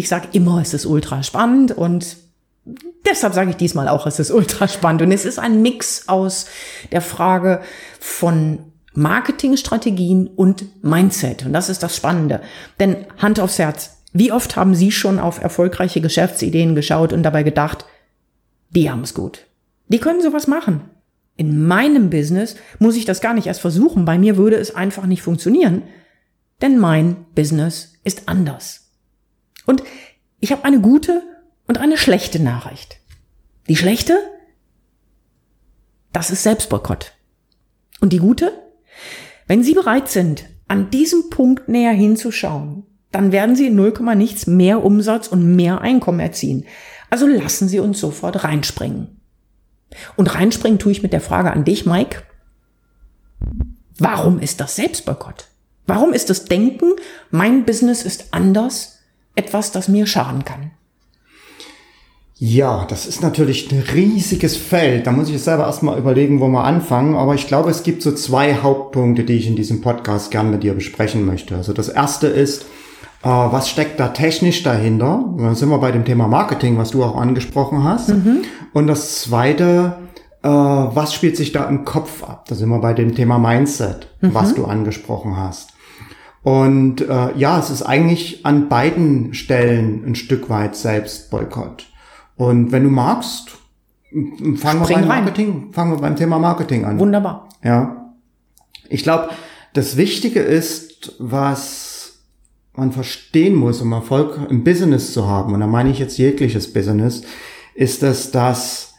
ich sage immer, es ist ultra spannend und deshalb sage ich diesmal auch, es ist ultra spannend. Und es ist ein Mix aus der Frage von Marketingstrategien und Mindset. Und das ist das Spannende. Denn Hand aufs Herz, wie oft haben Sie schon auf erfolgreiche Geschäftsideen geschaut und dabei gedacht, die haben es gut. Die können sowas machen. In meinem Business muss ich das gar nicht erst versuchen. Bei mir würde es einfach nicht funktionieren. Denn mein Business ist anders. Und ich habe eine gute und eine schlechte Nachricht. Die schlechte? Das ist Selbstboykott. Und die gute? Wenn Sie bereit sind, an diesem Punkt näher hinzuschauen, dann werden Sie in 0, nichts mehr Umsatz und mehr Einkommen erzielen. Also lassen Sie uns sofort reinspringen. Und reinspringen tue ich mit der Frage an dich, Mike. Warum ist das Selbstboykott? Warum ist das Denken, mein Business ist anders, etwas, das mir schaden kann? Ja, das ist natürlich ein riesiges Feld. Da muss ich selber erstmal überlegen, wo wir anfangen. Aber ich glaube, es gibt so zwei Hauptpunkte, die ich in diesem Podcast gern mit dir besprechen möchte. Also das erste ist, äh, was steckt da technisch dahinter? Da sind wir bei dem Thema Marketing, was du auch angesprochen hast. Mhm. Und das zweite, äh, was spielt sich da im Kopf ab? Da sind wir bei dem Thema Mindset, mhm. was du angesprochen hast. Und äh, ja, es ist eigentlich an beiden Stellen ein Stück weit Selbstboykott. Und wenn du magst, fangen wir beim Marketing, fangen wir beim Thema Marketing an. Wunderbar. Ja. Ich glaube, das Wichtige ist, was man verstehen muss, um Erfolg im Business zu haben, und da meine ich jetzt jegliches Business, ist es, dass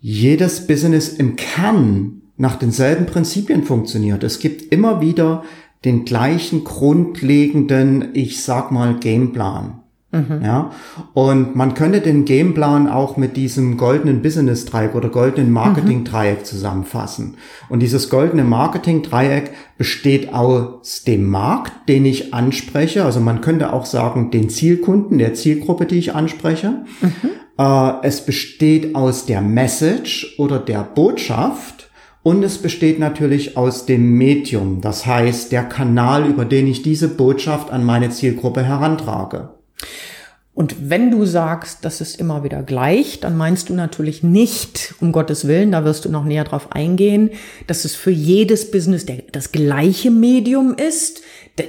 jedes Business im Kern nach denselben Prinzipien funktioniert. Es gibt immer wieder den gleichen grundlegenden, ich sag mal, Gameplan. Mhm. Ja, und man könnte den Gameplan auch mit diesem goldenen Business-Dreieck oder goldenen Marketing-Dreieck mhm. zusammenfassen. Und dieses goldene Marketing-Dreieck besteht aus dem Markt, den ich anspreche. Also man könnte auch sagen, den Zielkunden, der Zielgruppe, die ich anspreche. Mhm. Äh, es besteht aus der Message oder der Botschaft und es besteht natürlich aus dem Medium, das heißt der Kanal, über den ich diese Botschaft an meine Zielgruppe herantrage. Und wenn du sagst, das ist immer wieder gleich, dann meinst du natürlich nicht, um Gottes Willen, da wirst du noch näher drauf eingehen, dass es für jedes Business der, das gleiche Medium ist,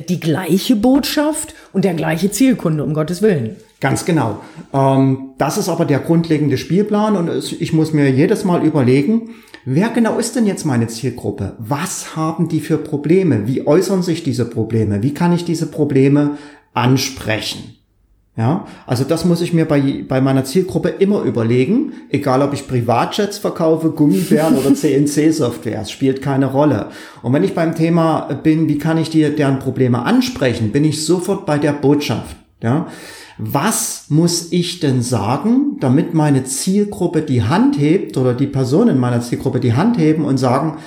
die gleiche Botschaft und der gleiche Zielkunde, um Gottes Willen. Ganz genau. Ähm, das ist aber der grundlegende Spielplan und ich muss mir jedes Mal überlegen, Wer genau ist denn jetzt meine Zielgruppe? Was haben die für Probleme? Wie äußern sich diese Probleme? Wie kann ich diese Probleme ansprechen? Ja, also das muss ich mir bei, bei meiner Zielgruppe immer überlegen, egal ob ich Privatjets verkaufe, Gummibären oder CNC-Software, es spielt keine Rolle. Und wenn ich beim Thema bin, wie kann ich dir deren Probleme ansprechen, bin ich sofort bei der Botschaft. Ja, was muss ich denn sagen, damit meine Zielgruppe die Hand hebt oder die Personen meiner Zielgruppe die Hand heben und sagen,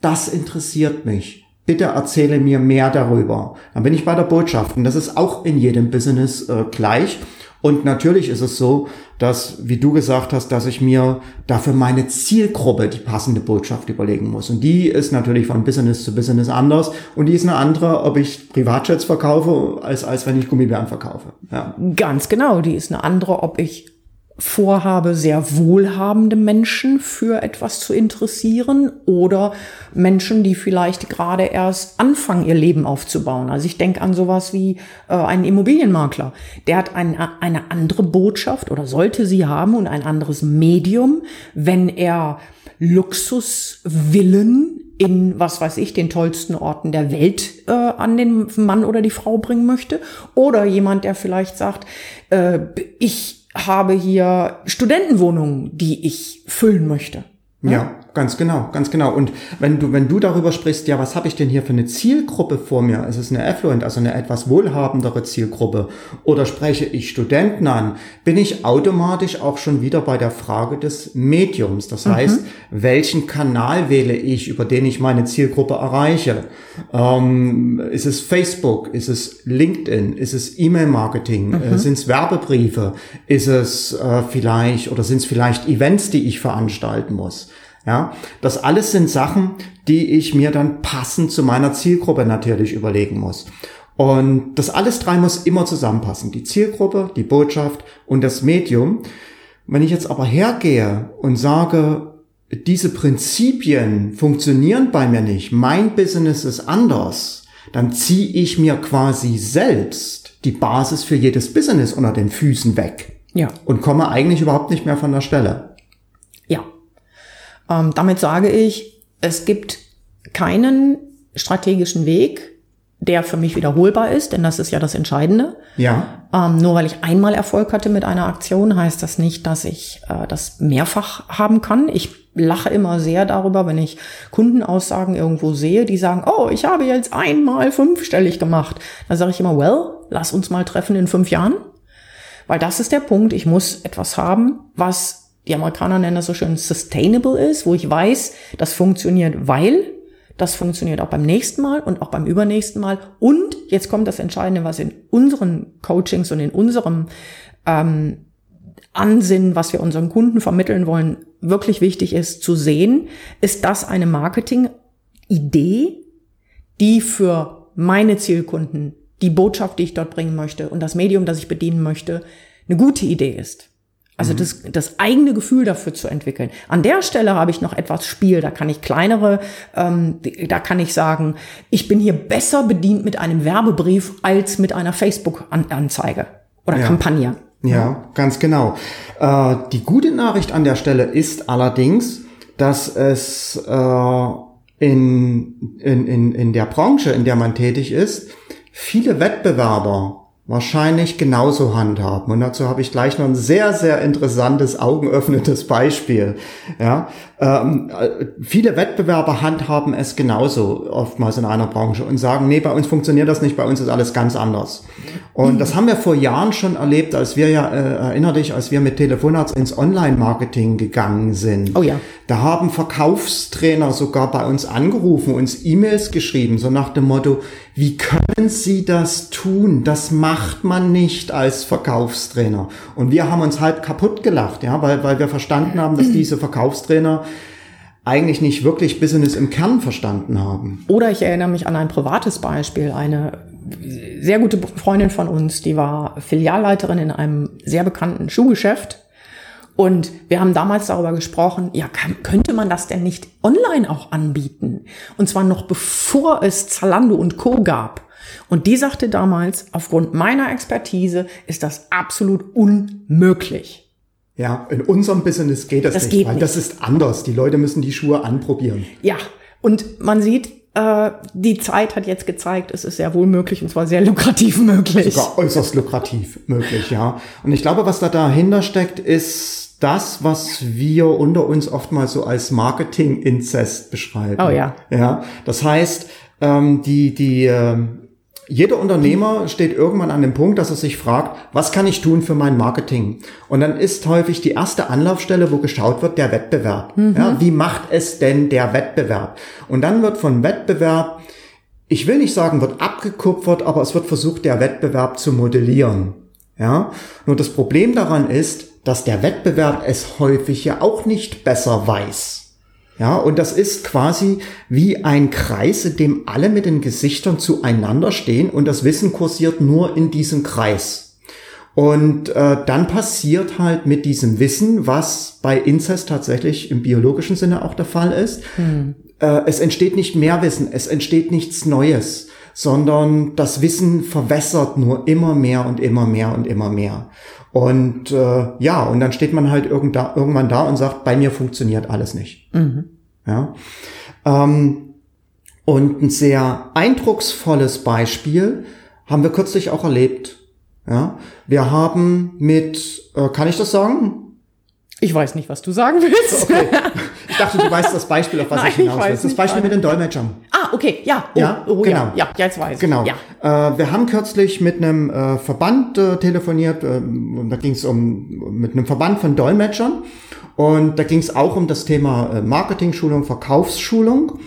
das interessiert mich. Bitte erzähle mir mehr darüber. Dann bin ich bei der Botschaft. Und das ist auch in jedem Business äh, gleich. Und natürlich ist es so, dass, wie du gesagt hast, dass ich mir dafür meine Zielgruppe die passende Botschaft überlegen muss. Und die ist natürlich von Business zu Business anders. Und die ist eine andere, ob ich Privatjets verkaufe, als, als wenn ich Gummibären verkaufe. Ja. Ganz genau. Die ist eine andere, ob ich vorhabe, sehr wohlhabende Menschen für etwas zu interessieren oder Menschen, die vielleicht gerade erst anfangen, ihr Leben aufzubauen. Also ich denke an sowas wie äh, einen Immobilienmakler. Der hat ein, eine andere Botschaft oder sollte sie haben und ein anderes Medium, wenn er Luxuswillen in, was weiß ich, den tollsten Orten der Welt äh, an den Mann oder die Frau bringen möchte. Oder jemand, der vielleicht sagt, äh, ich habe hier Studentenwohnungen, die ich füllen möchte. Ja. ja. Ganz genau, ganz genau. Und wenn du, wenn du darüber sprichst, ja, was habe ich denn hier für eine Zielgruppe vor mir? Ist es eine Affluent, also eine etwas wohlhabendere Zielgruppe? Oder spreche ich Studenten an? Bin ich automatisch auch schon wieder bei der Frage des Mediums? Das mhm. heißt, welchen Kanal wähle ich, über den ich meine Zielgruppe erreiche? Ähm, ist es Facebook? Ist es LinkedIn? Ist es E-Mail-Marketing? Mhm. Äh, sind es Werbebriefe? Ist es äh, vielleicht oder sind es vielleicht Events, die ich veranstalten muss? Ja, das alles sind Sachen, die ich mir dann passend zu meiner Zielgruppe natürlich überlegen muss. Und das alles drei muss immer zusammenpassen. Die Zielgruppe, die Botschaft und das Medium. Wenn ich jetzt aber hergehe und sage, diese Prinzipien funktionieren bei mir nicht, mein Business ist anders, dann ziehe ich mir quasi selbst die Basis für jedes Business unter den Füßen weg. Ja. Und komme eigentlich überhaupt nicht mehr von der Stelle. Ähm, damit sage ich, es gibt keinen strategischen Weg, der für mich wiederholbar ist, denn das ist ja das Entscheidende. Ja. Ähm, nur weil ich einmal Erfolg hatte mit einer Aktion, heißt das nicht, dass ich äh, das mehrfach haben kann. Ich lache immer sehr darüber, wenn ich Kundenaussagen irgendwo sehe, die sagen, oh, ich habe jetzt einmal fünfstellig gemacht. Da sage ich immer, well, lass uns mal treffen in fünf Jahren. Weil das ist der Punkt, ich muss etwas haben, was die Amerikaner nennen das so schön sustainable ist, wo ich weiß, das funktioniert, weil das funktioniert auch beim nächsten Mal und auch beim übernächsten Mal. Und jetzt kommt das Entscheidende, was in unseren Coachings und in unserem ähm, Ansinnen, was wir unseren Kunden vermitteln wollen, wirklich wichtig ist zu sehen, ist das eine Marketing-Idee, die für meine Zielkunden, die Botschaft, die ich dort bringen möchte und das Medium, das ich bedienen möchte, eine gute Idee ist. Also mhm. das, das eigene Gefühl dafür zu entwickeln. An der Stelle habe ich noch etwas Spiel. Da kann ich kleinere, ähm, da kann ich sagen, ich bin hier besser bedient mit einem Werbebrief als mit einer Facebook-Anzeige oder ja. Kampagne. Ja, ganz genau. Äh, die gute Nachricht an der Stelle ist allerdings, dass es äh, in, in, in, in der Branche, in der man tätig ist, viele Wettbewerber wahrscheinlich genauso handhaben. Und dazu habe ich gleich noch ein sehr, sehr interessantes, augenöffnendes Beispiel. Ja, ähm, äh, viele Wettbewerber handhaben es genauso oftmals in einer Branche und sagen, nee, bei uns funktioniert das nicht, bei uns ist alles ganz anders. Und das haben wir vor Jahren schon erlebt, als wir ja, äh, erinner dich, als wir mit Telefonarzt ins Online-Marketing gegangen sind. Oh ja. Da haben Verkaufstrainer sogar bei uns angerufen, uns E-Mails geschrieben, so nach dem Motto, wie können Sie das tun? Das macht man nicht als Verkaufstrainer. Und wir haben uns halb kaputt gelacht, ja, weil, weil wir verstanden haben, dass diese Verkaufstrainer eigentlich nicht wirklich Business im Kern verstanden haben. Oder ich erinnere mich an ein privates Beispiel. Eine sehr gute Freundin von uns, die war Filialleiterin in einem sehr bekannten Schuhgeschäft. Und wir haben damals darüber gesprochen, ja, kann, könnte man das denn nicht online auch anbieten? Und zwar noch bevor es Zalando und Co. gab. Und die sagte damals, aufgrund meiner Expertise ist das absolut unmöglich. Ja, in unserem Business geht das, das nicht, geht weil nicht. das ist anders. Die Leute müssen die Schuhe anprobieren. Ja, und man sieht, äh, die Zeit hat jetzt gezeigt, es ist sehr wohl möglich und zwar sehr lukrativ möglich. Sogar äußerst lukrativ möglich, ja. Und ich glaube, was da dahinter steckt, ist das, was wir unter uns oftmals so als Marketing-Inzest beschreiben. Oh ja. Ja, das heißt, ähm, die, die, ähm, jeder Unternehmer steht irgendwann an dem Punkt, dass er sich fragt, was kann ich tun für mein Marketing? Und dann ist häufig die erste Anlaufstelle, wo geschaut wird, der Wettbewerb. Mhm. Ja, wie macht es denn der Wettbewerb? Und dann wird von Wettbewerb, ich will nicht sagen, wird abgekupfert, aber es wird versucht, der Wettbewerb zu modellieren. Ja, nur das Problem daran ist, dass der Wettbewerb es häufig ja auch nicht besser weiß. Ja, und das ist quasi wie ein Kreis, in dem alle mit den Gesichtern zueinander stehen und das Wissen kursiert nur in diesem Kreis. Und äh, dann passiert halt mit diesem Wissen, was bei Inzest tatsächlich im biologischen Sinne auch der Fall ist, hm. äh, es entsteht nicht mehr Wissen, es entsteht nichts Neues, sondern das Wissen verwässert nur immer mehr und immer mehr und immer mehr. Und äh, ja, und dann steht man halt irgendwann da und sagt, bei mir funktioniert alles nicht. Mhm. Ja. Ähm, und ein sehr eindrucksvolles Beispiel haben wir kürzlich auch erlebt. Ja, wir haben mit, äh, kann ich das sagen? Ich weiß nicht, was du sagen willst. Okay. Ich dachte, du weißt das Beispiel, auf was Nein, ich hinaus will. Das Beispiel mit den Dolmetschern. Ah, okay, ja. Oh, Ja, oh, genau. ja. Ja, jetzt weiß ich. Genau. Ja. Äh, wir haben kürzlich mit einem äh, Verband äh, telefoniert, äh, und da ging es um mit einem Verband von Dolmetschern und da ging es auch um das Thema äh, Marketing-Schulung, Verkaufsschulung.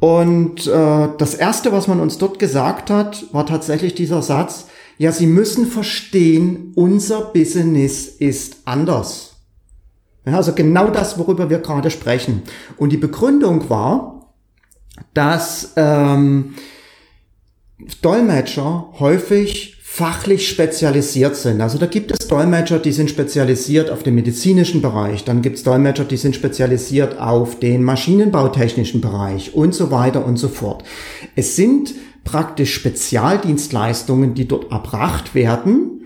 Und äh, das erste, was man uns dort gesagt hat, war tatsächlich dieser Satz: Ja, Sie müssen verstehen, unser Business ist anders. Ja, also genau das, worüber wir gerade sprechen. Und die Begründung war, dass ähm, Dolmetscher häufig fachlich spezialisiert sind. Also da gibt es Dolmetscher, die sind spezialisiert auf den medizinischen Bereich, dann gibt es Dolmetscher, die sind spezialisiert auf den maschinenbautechnischen Bereich und so weiter und so fort. Es sind praktisch Spezialdienstleistungen, die dort erbracht werden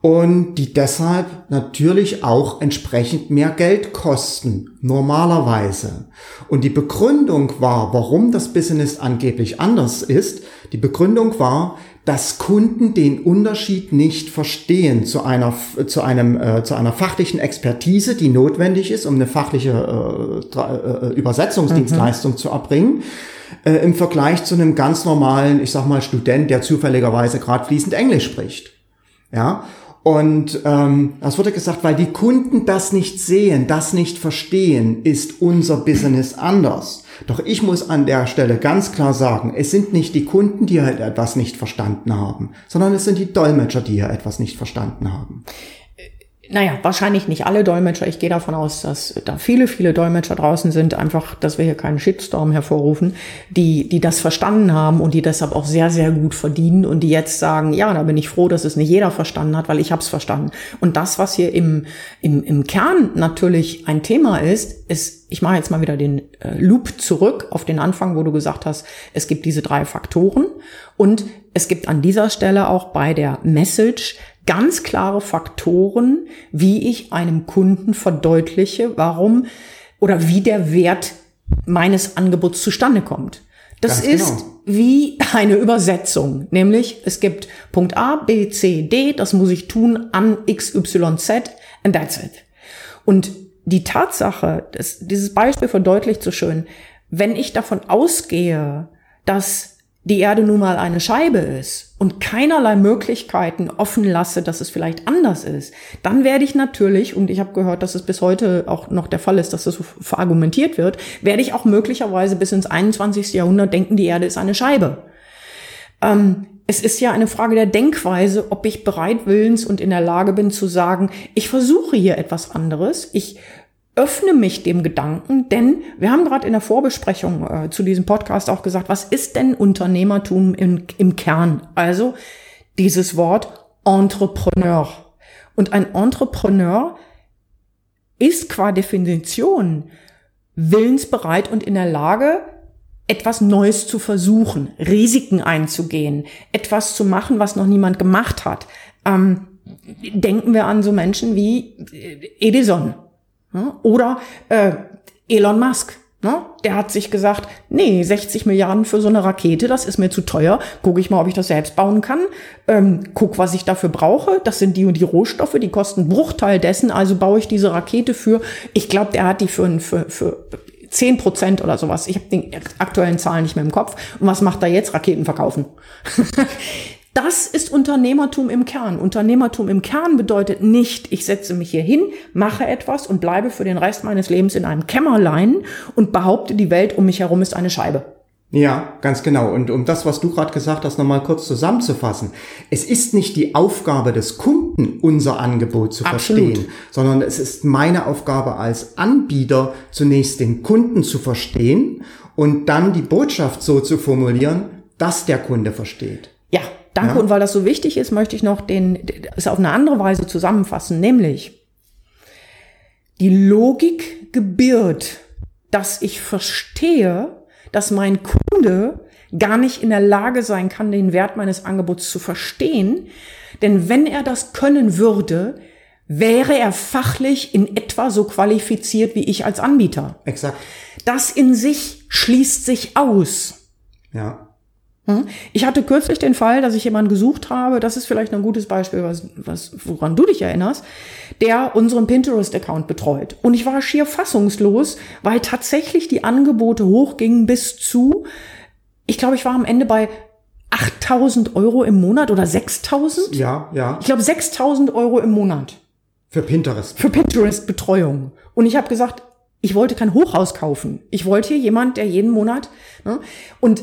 und die deshalb natürlich auch entsprechend mehr Geld kosten, normalerweise. Und die Begründung war, warum das Business angeblich anders ist, die Begründung war, dass Kunden den Unterschied nicht verstehen zu einer, zu einem, äh, zu einer fachlichen Expertise, die notwendig ist, um eine fachliche äh, Tra- äh, Übersetzungsdienstleistung zu erbringen, äh, im Vergleich zu einem ganz normalen, ich sag mal, Student, der zufälligerweise gerade fließend Englisch spricht. Ja, und ähm, das wurde gesagt, weil die Kunden das nicht sehen, das nicht verstehen, ist unser Business anders. Doch ich muss an der Stelle ganz klar sagen, es sind nicht die Kunden, die halt etwas nicht verstanden haben, sondern es sind die Dolmetscher, die hier etwas nicht verstanden haben. Naja, wahrscheinlich nicht alle Dolmetscher. Ich gehe davon aus, dass da viele, viele Dolmetscher draußen sind, einfach, dass wir hier keinen Shitstorm hervorrufen, die, die das verstanden haben und die deshalb auch sehr, sehr gut verdienen und die jetzt sagen, ja, da bin ich froh, dass es nicht jeder verstanden hat, weil ich habe es verstanden. Und das, was hier im, im, im Kern natürlich ein Thema ist, ist, ich mache jetzt mal wieder den äh, Loop zurück auf den Anfang, wo du gesagt hast, es gibt diese drei Faktoren und es gibt an dieser Stelle auch bei der Message ganz klare Faktoren, wie ich einem Kunden verdeutliche, warum oder wie der Wert meines Angebots zustande kommt. Das Ganz ist genau. wie eine Übersetzung, nämlich es gibt Punkt A, B, C, D, das muss ich tun an X, Y, Z and that's it. Und die Tatsache, das, dieses Beispiel verdeutlicht so schön, wenn ich davon ausgehe, dass die Erde nun mal eine Scheibe ist und keinerlei Möglichkeiten offen lasse, dass es vielleicht anders ist, dann werde ich natürlich, und ich habe gehört, dass es bis heute auch noch der Fall ist, dass das so verargumentiert wird, werde ich auch möglicherweise bis ins 21. Jahrhundert denken, die Erde ist eine Scheibe. Ähm, es ist ja eine Frage der Denkweise, ob ich bereit willens und in der Lage bin zu sagen, ich versuche hier etwas anderes, ich öffne mich dem Gedanken, denn wir haben gerade in der Vorbesprechung äh, zu diesem Podcast auch gesagt, was ist denn Unternehmertum im, im Kern? Also dieses Wort Entrepreneur. Und ein Entrepreneur ist qua Definition willensbereit und in der Lage, etwas Neues zu versuchen, Risiken einzugehen, etwas zu machen, was noch niemand gemacht hat. Ähm, denken wir an so Menschen wie äh, Edison? Oder äh, Elon Musk. Ne? Der hat sich gesagt, nee, 60 Milliarden für so eine Rakete, das ist mir zu teuer. Gucke ich mal, ob ich das selbst bauen kann. Ähm, guck, was ich dafür brauche. Das sind die und die Rohstoffe, die kosten Bruchteil dessen. Also baue ich diese Rakete für, ich glaube, der hat die für, für, für 10 Prozent oder sowas. Ich habe den aktuellen Zahlen nicht mehr im Kopf. Und was macht er jetzt? Raketen verkaufen. Das ist Unternehmertum im Kern. Unternehmertum im Kern bedeutet nicht, ich setze mich hier hin, mache etwas und bleibe für den Rest meines Lebens in einem Kämmerlein und behaupte, die Welt um mich herum ist eine Scheibe. Ja, ganz genau. Und um das, was du gerade gesagt hast, nochmal kurz zusammenzufassen. Es ist nicht die Aufgabe des Kunden, unser Angebot zu Absolut. verstehen, sondern es ist meine Aufgabe als Anbieter, zunächst den Kunden zu verstehen und dann die Botschaft so zu formulieren, dass der Kunde versteht. Ja, danke. Ja. Und weil das so wichtig ist, möchte ich noch den, es auf eine andere Weise zusammenfassen, nämlich die Logik gebiert, dass ich verstehe, dass mein Kunde gar nicht in der Lage sein kann, den Wert meines Angebots zu verstehen. Denn wenn er das können würde, wäre er fachlich in etwa so qualifiziert wie ich als Anbieter. Exakt. Das in sich schließt sich aus. Ja. Hm? Ich hatte kürzlich den Fall, dass ich jemanden gesucht habe, das ist vielleicht ein gutes Beispiel, was, was, woran du dich erinnerst, der unseren Pinterest-Account betreut. Und ich war schier fassungslos, weil tatsächlich die Angebote hochgingen bis zu, ich glaube, ich war am Ende bei 8000 Euro im Monat oder 6000? Ja, ja. Ich glaube 6000 Euro im Monat. Für Pinterest. Für Pinterest-Betreuung. Und ich habe gesagt, ich wollte kein Hochhaus kaufen. Ich wollte hier jemand, der jeden Monat. Ne? Und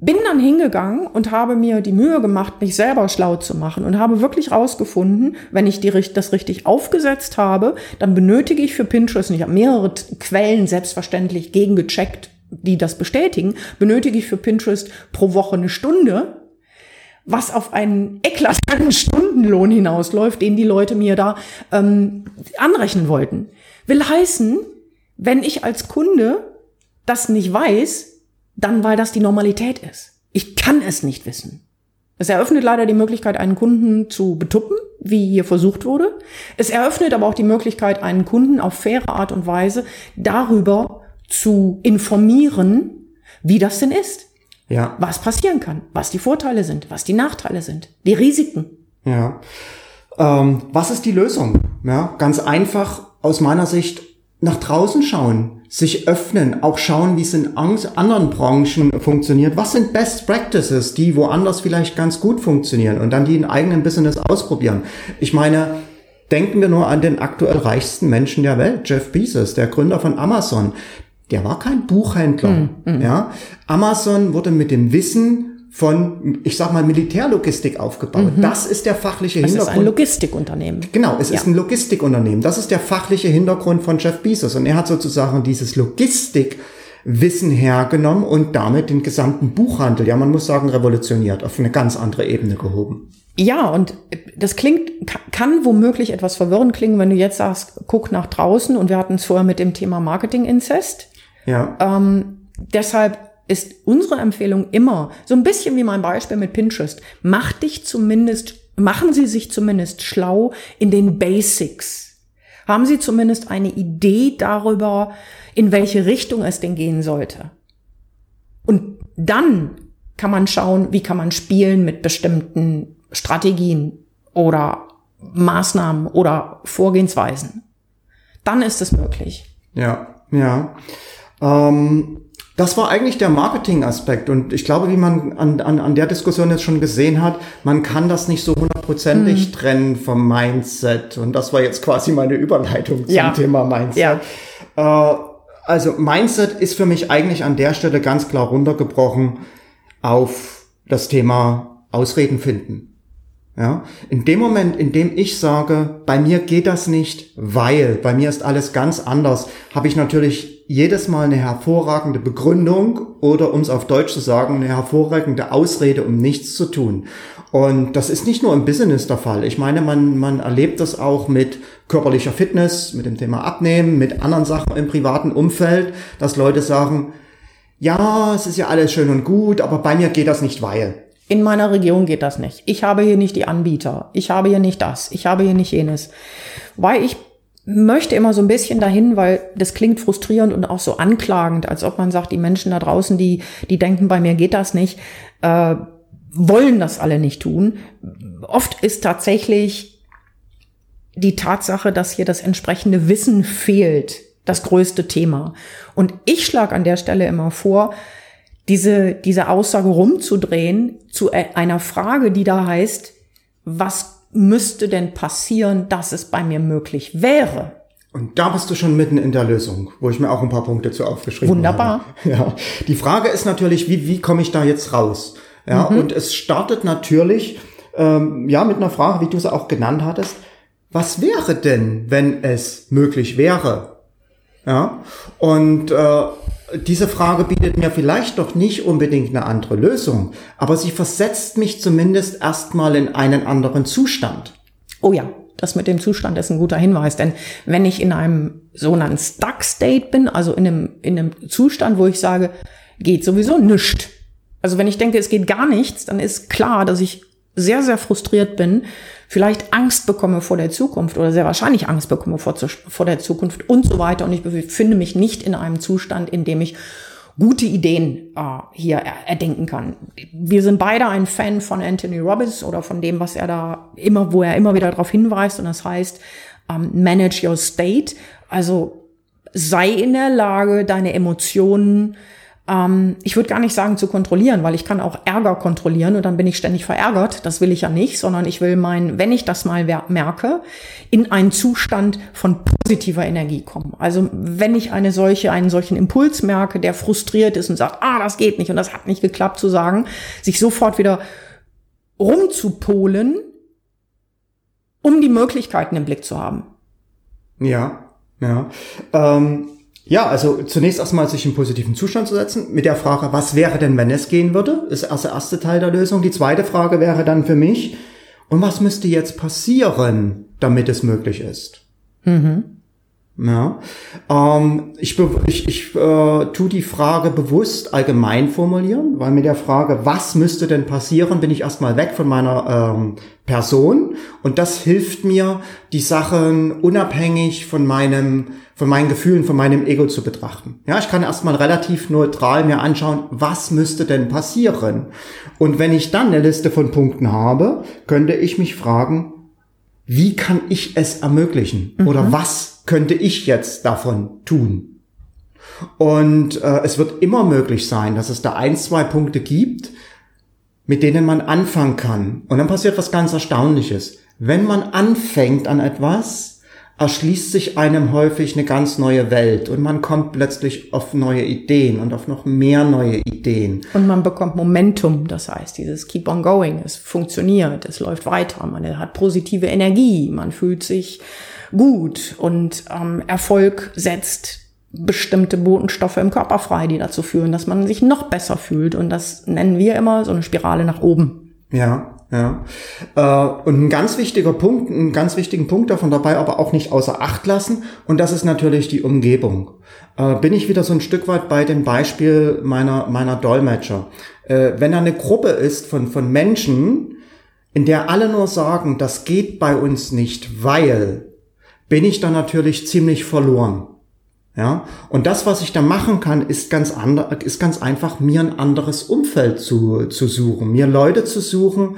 bin dann hingegangen und habe mir die Mühe gemacht, mich selber schlau zu machen und habe wirklich rausgefunden, wenn ich die, das richtig aufgesetzt habe, dann benötige ich für Pinterest, und ich habe mehrere Quellen selbstverständlich gegengecheckt, die das bestätigen, benötige ich für Pinterest pro Woche eine Stunde, was auf einen eklatanten Stundenlohn hinausläuft, den die Leute mir da ähm, anrechnen wollten. Will heißen, wenn ich als Kunde das nicht weiß, dann weil das die Normalität ist. Ich kann es nicht wissen. Es eröffnet leider die Möglichkeit, einen Kunden zu betuppen, wie hier versucht wurde. Es eröffnet aber auch die Möglichkeit, einen Kunden auf faire Art und Weise darüber zu informieren, wie das denn ist. Ja. Was passieren kann, was die Vorteile sind, was die Nachteile sind, die Risiken. Ja. Ähm, was ist die Lösung? Ja, ganz einfach aus meiner Sicht nach draußen schauen, sich öffnen, auch schauen, wie es in anderen Branchen funktioniert. Was sind Best Practices, die woanders vielleicht ganz gut funktionieren und dann die in eigenen Business ausprobieren. Ich meine, denken wir nur an den aktuell reichsten Menschen der Welt, Jeff Bezos, der Gründer von Amazon. Der war kein Buchhändler. Mm, mm. Ja, Amazon wurde mit dem Wissen von, ich sag mal, Militärlogistik aufgebaut. Mhm. Das ist der fachliche Hintergrund. Es ist ein Logistikunternehmen. Genau, es ja. ist ein Logistikunternehmen. Das ist der fachliche Hintergrund von Jeff Bezos. Und er hat sozusagen dieses Logistikwissen hergenommen und damit den gesamten Buchhandel, ja, man muss sagen, revolutioniert, auf eine ganz andere Ebene gehoben. Ja, und das klingt, kann womöglich etwas verwirrend klingen, wenn du jetzt sagst, guck nach draußen und wir hatten es vorher mit dem Thema Marketing-Incest. Ja. Ähm, deshalb ist unsere Empfehlung immer, so ein bisschen wie mein Beispiel mit Pinterest, mach dich zumindest, machen Sie sich zumindest schlau in den Basics. Haben Sie zumindest eine Idee darüber, in welche Richtung es denn gehen sollte. Und dann kann man schauen, wie kann man spielen mit bestimmten Strategien oder Maßnahmen oder Vorgehensweisen. Dann ist es möglich. Ja, ja. Ähm das war eigentlich der Marketing-Aspekt. Und ich glaube, wie man an, an, an der Diskussion jetzt schon gesehen hat, man kann das nicht so hundertprozentig hm. trennen vom Mindset. Und das war jetzt quasi meine Überleitung zum ja. Thema Mindset. Ja. Äh, also Mindset ist für mich eigentlich an der Stelle ganz klar runtergebrochen auf das Thema Ausreden finden. Ja, in dem Moment, in dem ich sage, bei mir geht das nicht, weil bei mir ist alles ganz anders, habe ich natürlich jedes Mal eine hervorragende Begründung oder um es auf Deutsch zu sagen, eine hervorragende Ausrede, um nichts zu tun. Und das ist nicht nur im Business der Fall. Ich meine, man, man erlebt das auch mit körperlicher Fitness, mit dem Thema Abnehmen, mit anderen Sachen im privaten Umfeld, dass Leute sagen, ja, es ist ja alles schön und gut, aber bei mir geht das nicht, weil. In meiner Region geht das nicht. Ich habe hier nicht die Anbieter. Ich habe hier nicht das. Ich habe hier nicht jenes. Weil ich möchte immer so ein bisschen dahin, weil das klingt frustrierend und auch so anklagend, als ob man sagt, die Menschen da draußen, die, die denken, bei mir geht das nicht, äh, wollen das alle nicht tun. Oft ist tatsächlich die Tatsache, dass hier das entsprechende Wissen fehlt, das größte Thema. Und ich schlage an der Stelle immer vor, diese, diese Aussage rumzudrehen zu e-, einer Frage, die da heißt, was müsste denn passieren, dass es bei mir möglich wäre? Und da bist du schon mitten in der Lösung, wo ich mir auch ein paar Punkte zu aufgeschrieben Wunderbar. habe. Wunderbar. Ja. Die Frage ist natürlich, wie, wie komme ich da jetzt raus? Ja, mhm. und es startet natürlich, ähm, ja, mit einer Frage, wie du sie auch genannt hattest. Was wäre denn, wenn es möglich wäre? Ja, und äh, diese Frage bietet mir vielleicht doch nicht unbedingt eine andere Lösung, aber sie versetzt mich zumindest erstmal in einen anderen Zustand. Oh ja, das mit dem Zustand ist ein guter Hinweis, denn wenn ich in einem sogenannten Stuck State bin, also in einem, in einem Zustand, wo ich sage, geht sowieso nichts. Also wenn ich denke, es geht gar nichts, dann ist klar, dass ich sehr, sehr frustriert bin, vielleicht Angst bekomme vor der Zukunft oder sehr wahrscheinlich Angst bekomme vor, vor der Zukunft und so weiter. Und ich befinde mich nicht in einem Zustand, in dem ich gute Ideen äh, hier erdenken kann. Wir sind beide ein Fan von Anthony Robbins oder von dem, was er da immer, wo er immer wieder darauf hinweist. Und das heißt, ähm, manage your state. Also sei in der Lage, deine Emotionen ähm, ich würde gar nicht sagen zu kontrollieren, weil ich kann auch Ärger kontrollieren und dann bin ich ständig verärgert. Das will ich ja nicht, sondern ich will mein, wenn ich das mal merke, in einen Zustand von positiver Energie kommen. Also wenn ich eine solche, einen solchen Impuls merke, der frustriert ist und sagt, ah, das geht nicht und das hat nicht geklappt, zu sagen, sich sofort wieder rumzupolen, um die Möglichkeiten im Blick zu haben. Ja, ja. Ähm ja, also zunächst erstmal sich in positiven Zustand zu setzen mit der Frage, was wäre denn, wenn es gehen würde? Ist erst der erste Teil der Lösung. Die zweite Frage wäre dann für mich, und was müsste jetzt passieren, damit es möglich ist? Mhm. Ja, ähm, ich, ich, ich äh, tue die Frage bewusst allgemein formulieren, weil mit der Frage, was müsste denn passieren, bin ich erstmal weg von meiner ähm, Person und das hilft mir, die Sachen unabhängig von meinem, von meinen Gefühlen, von meinem Ego zu betrachten. Ja, ich kann erstmal relativ neutral mir anschauen, was müsste denn passieren? Und wenn ich dann eine Liste von Punkten habe, könnte ich mich fragen, wie kann ich es ermöglichen? Mhm. Oder was könnte ich jetzt davon tun? Und äh, es wird immer möglich sein, dass es da ein, zwei Punkte gibt, mit denen man anfangen kann. Und dann passiert was ganz Erstaunliches. Wenn man anfängt an etwas, erschließt sich einem häufig eine ganz neue Welt und man kommt plötzlich auf neue Ideen und auf noch mehr neue Ideen. Und man bekommt Momentum, das heißt, dieses Keep on going, es funktioniert, es läuft weiter, man hat positive Energie, man fühlt sich gut und ähm, Erfolg setzt bestimmte Botenstoffe im Körper frei, die dazu führen, dass man sich noch besser fühlt und das nennen wir immer so eine Spirale nach oben. Ja, ja. Äh, und ein ganz wichtiger Punkt, einen ganz wichtigen Punkt davon dabei aber auch nicht außer Acht lassen. Und das ist natürlich die Umgebung. Äh, bin ich wieder so ein Stück weit bei dem Beispiel meiner, meiner Dolmetscher. Äh, wenn da eine Gruppe ist von, von Menschen, in der alle nur sagen, das geht bei uns nicht, weil, bin ich dann natürlich ziemlich verloren. Ja, und das, was ich da machen kann, ist ganz ist ganz einfach, mir ein anderes Umfeld zu, zu suchen, mir Leute zu suchen,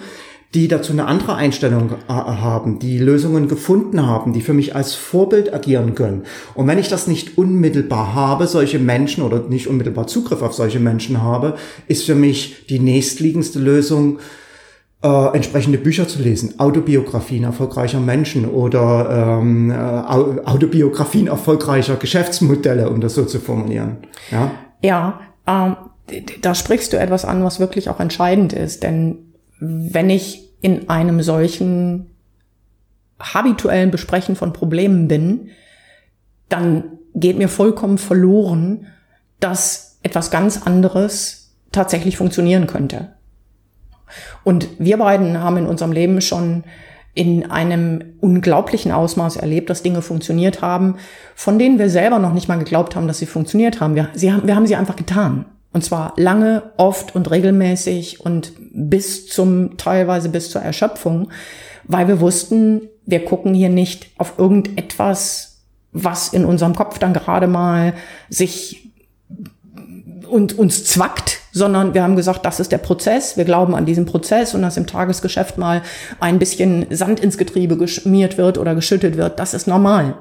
die dazu eine andere Einstellung äh, haben, die Lösungen gefunden haben, die für mich als Vorbild agieren können. Und wenn ich das nicht unmittelbar habe, solche Menschen oder nicht unmittelbar Zugriff auf solche Menschen habe, ist für mich die nächstliegendste Lösung, äh, entsprechende Bücher zu lesen, Autobiografien erfolgreicher Menschen oder ähm, äh, Autobiografien erfolgreicher Geschäftsmodelle, um das so zu formulieren. Ja, ja ähm, da sprichst du etwas an, was wirklich auch entscheidend ist. Denn wenn ich in einem solchen habituellen Besprechen von Problemen bin, dann geht mir vollkommen verloren, dass etwas ganz anderes tatsächlich funktionieren könnte. Und wir beiden haben in unserem Leben schon in einem unglaublichen Ausmaß erlebt, dass Dinge funktioniert haben, von denen wir selber noch nicht mal geglaubt haben, dass sie funktioniert haben. Wir, sie haben, wir haben sie einfach getan. Und zwar lange, oft und regelmäßig und bis zum, teilweise bis zur Erschöpfung, weil wir wussten, wir gucken hier nicht auf irgendetwas, was in unserem Kopf dann gerade mal sich und uns zwackt, sondern wir haben gesagt, das ist der Prozess, wir glauben an diesen Prozess und dass im Tagesgeschäft mal ein bisschen Sand ins Getriebe geschmiert wird oder geschüttet wird, das ist normal.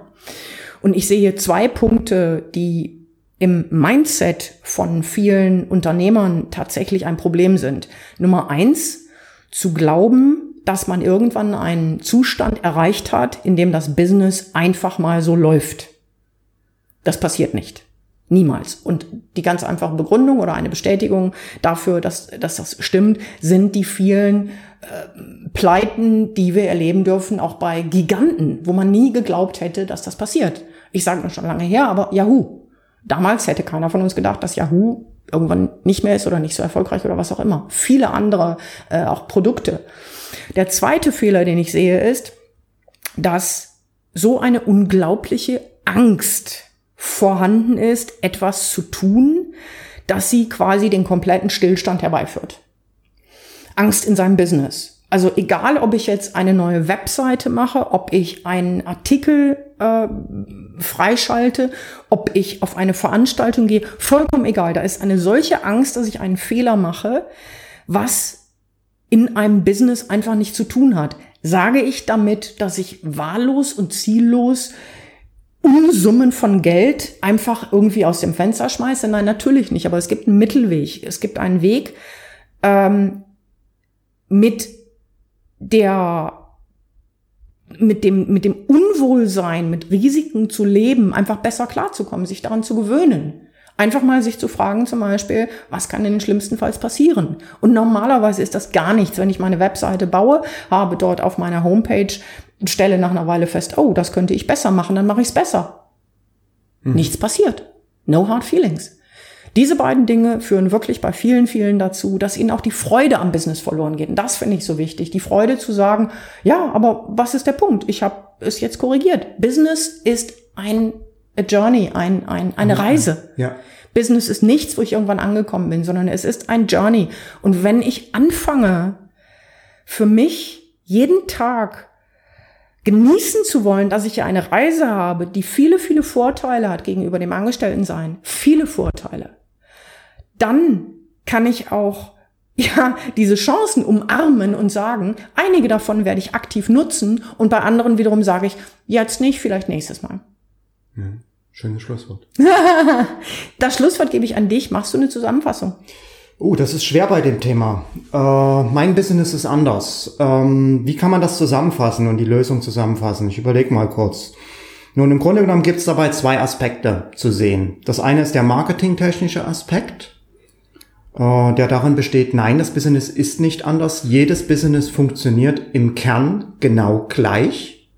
Und ich sehe zwei Punkte, die im Mindset von vielen Unternehmern tatsächlich ein Problem sind. Nummer eins, zu glauben, dass man irgendwann einen Zustand erreicht hat, in dem das Business einfach mal so läuft. Das passiert nicht. Niemals. Und die ganz einfache Begründung oder eine Bestätigung dafür, dass, dass das stimmt, sind die vielen äh, Pleiten, die wir erleben dürfen, auch bei Giganten, wo man nie geglaubt hätte, dass das passiert. Ich sage das schon lange her, aber Yahoo. Damals hätte keiner von uns gedacht, dass Yahoo irgendwann nicht mehr ist oder nicht so erfolgreich oder was auch immer. Viele andere, äh, auch Produkte. Der zweite Fehler, den ich sehe, ist, dass so eine unglaubliche Angst vorhanden ist, etwas zu tun, dass sie quasi den kompletten Stillstand herbeiführt. Angst in seinem Business. Also egal, ob ich jetzt eine neue Webseite mache, ob ich einen Artikel äh, freischalte, ob ich auf eine Veranstaltung gehe, vollkommen egal. Da ist eine solche Angst, dass ich einen Fehler mache, was in einem Business einfach nicht zu tun hat. Sage ich damit, dass ich wahllos und ziellos Unsummen von Geld einfach irgendwie aus dem Fenster schmeiße? Nein, natürlich nicht. Aber es gibt einen Mittelweg. Es gibt einen Weg ähm, mit der mit dem, mit dem Unwohlsein, mit Risiken zu leben, einfach besser klarzukommen, sich daran zu gewöhnen. Einfach mal sich zu fragen, zum Beispiel, was kann denn schlimmstenfalls passieren? Und normalerweise ist das gar nichts. Wenn ich meine Webseite baue, habe dort auf meiner Homepage, stelle nach einer Weile fest, oh, das könnte ich besser machen, dann mache ich es besser. Hm. Nichts passiert. No hard feelings. Diese beiden Dinge führen wirklich bei vielen, vielen dazu, dass ihnen auch die Freude am Business verloren geht. Und das finde ich so wichtig. Die Freude zu sagen, ja, aber was ist der Punkt? Ich habe es jetzt korrigiert. Business ist ein a Journey, ein, ein, eine Reise. Ja. Business ist nichts, wo ich irgendwann angekommen bin, sondern es ist ein Journey. Und wenn ich anfange, für mich jeden Tag genießen zu wollen, dass ich ja eine Reise habe, die viele, viele Vorteile hat gegenüber dem Angestelltensein, viele Vorteile, dann kann ich auch ja, diese Chancen umarmen und sagen, einige davon werde ich aktiv nutzen und bei anderen wiederum sage ich, jetzt nicht, vielleicht nächstes Mal. Ja, schönes Schlusswort. das Schlusswort gebe ich an dich. Machst du eine Zusammenfassung? Oh, das ist schwer bei dem Thema. Äh, mein Business ist anders. Ähm, wie kann man das zusammenfassen und die Lösung zusammenfassen? Ich überlege mal kurz. Nun, im Grunde genommen gibt es dabei zwei Aspekte zu sehen. Das eine ist der marketingtechnische Aspekt äh, der darin besteht, nein, das Business ist nicht anders. Jedes Business funktioniert im Kern genau gleich.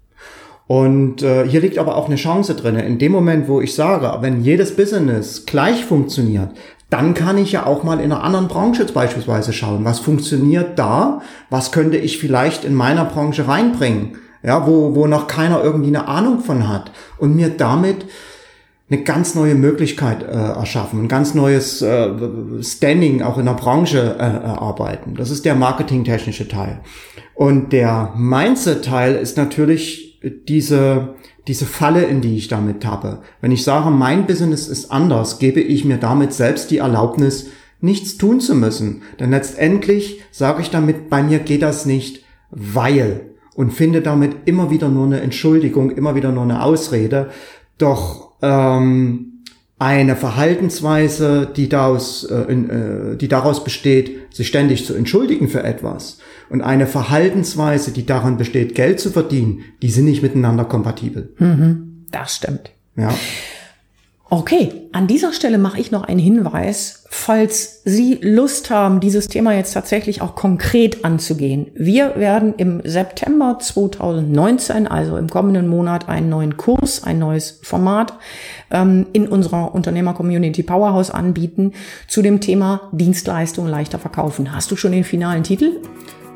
Und äh, hier liegt aber auch eine Chance drin. In dem Moment, wo ich sage, wenn jedes Business gleich funktioniert, dann kann ich ja auch mal in einer anderen Branche beispielsweise schauen, was funktioniert da, was könnte ich vielleicht in meiner Branche reinbringen, ja, wo, wo noch keiner irgendwie eine Ahnung von hat. Und mir damit eine ganz neue Möglichkeit äh, erschaffen, ein ganz neues äh, Standing auch in der Branche äh, erarbeiten. Das ist der marketingtechnische Teil. Und der Mindset-Teil ist natürlich diese, diese Falle, in die ich damit tappe. Wenn ich sage, mein Business ist anders, gebe ich mir damit selbst die Erlaubnis, nichts tun zu müssen. Denn letztendlich sage ich damit, bei mir geht das nicht, weil und finde damit immer wieder nur eine Entschuldigung, immer wieder nur eine Ausrede. Doch ähm, eine Verhaltensweise, die daraus, äh, äh, die daraus besteht, sich ständig zu entschuldigen für etwas und eine Verhaltensweise, die daran besteht, Geld zu verdienen, die sind nicht miteinander kompatibel. Mhm, das stimmt. Ja. Okay, an dieser Stelle mache ich noch einen Hinweis, falls Sie Lust haben, dieses Thema jetzt tatsächlich auch konkret anzugehen. Wir werden im September 2019, also im kommenden Monat, einen neuen Kurs, ein neues Format ähm, in unserer Unternehmer-Community Powerhouse anbieten zu dem Thema Dienstleistungen leichter verkaufen. Hast du schon den finalen Titel?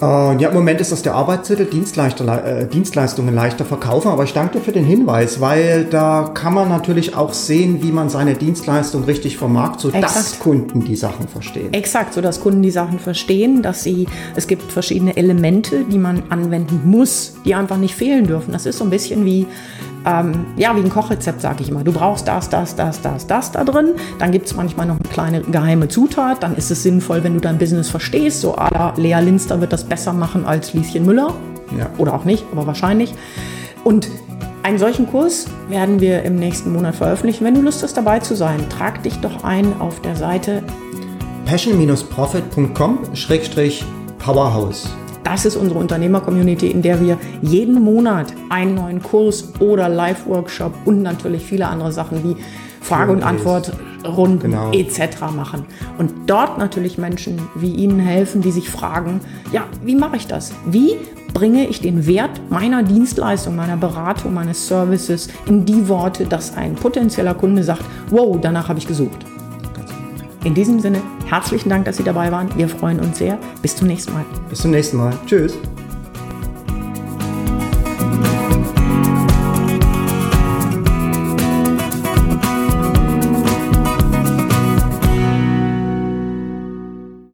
Äh, ja, im Moment ist das der Arbeitstitel, äh, Dienstleistungen leichter verkaufen, aber ich danke dir für den Hinweis, weil da kann man natürlich auch sehen, wie man seine Dienstleistung richtig vermarktet, sodass Kunden die Sachen verstehen. Exakt, sodass Kunden die Sachen verstehen, dass sie, es gibt verschiedene Elemente, die man anwenden muss, die einfach nicht fehlen dürfen. Das ist so ein bisschen wie ähm, ja, wie ein Kochrezept, sage ich immer. Du brauchst das, das, das, das, das da drin. Dann gibt es manchmal noch eine kleine geheime Zutat. Dann ist es sinnvoll, wenn du dein Business verstehst. So à la Lea Linster wird das besser machen als Lieschen Müller. Ja. Oder auch nicht, aber wahrscheinlich. Und einen solchen Kurs werden wir im nächsten Monat veröffentlichen. Wenn du Lust hast, dabei zu sein, trag dich doch ein auf der Seite passion-profit.com-powerhouse. Das ist unsere Unternehmer-Community, in der wir jeden Monat einen neuen Kurs oder Live-Workshop und natürlich viele andere Sachen wie Frage- und Antwortrunden genau. etc. machen. Und dort natürlich Menschen wie Ihnen helfen, die sich fragen, ja, wie mache ich das? Wie bringe ich den Wert meiner Dienstleistung, meiner Beratung, meines Services in die Worte, dass ein potenzieller Kunde sagt, wow, danach habe ich gesucht. In diesem Sinne, herzlichen Dank, dass Sie dabei waren. Wir freuen uns sehr. Bis zum nächsten Mal. Bis zum nächsten Mal. Tschüss.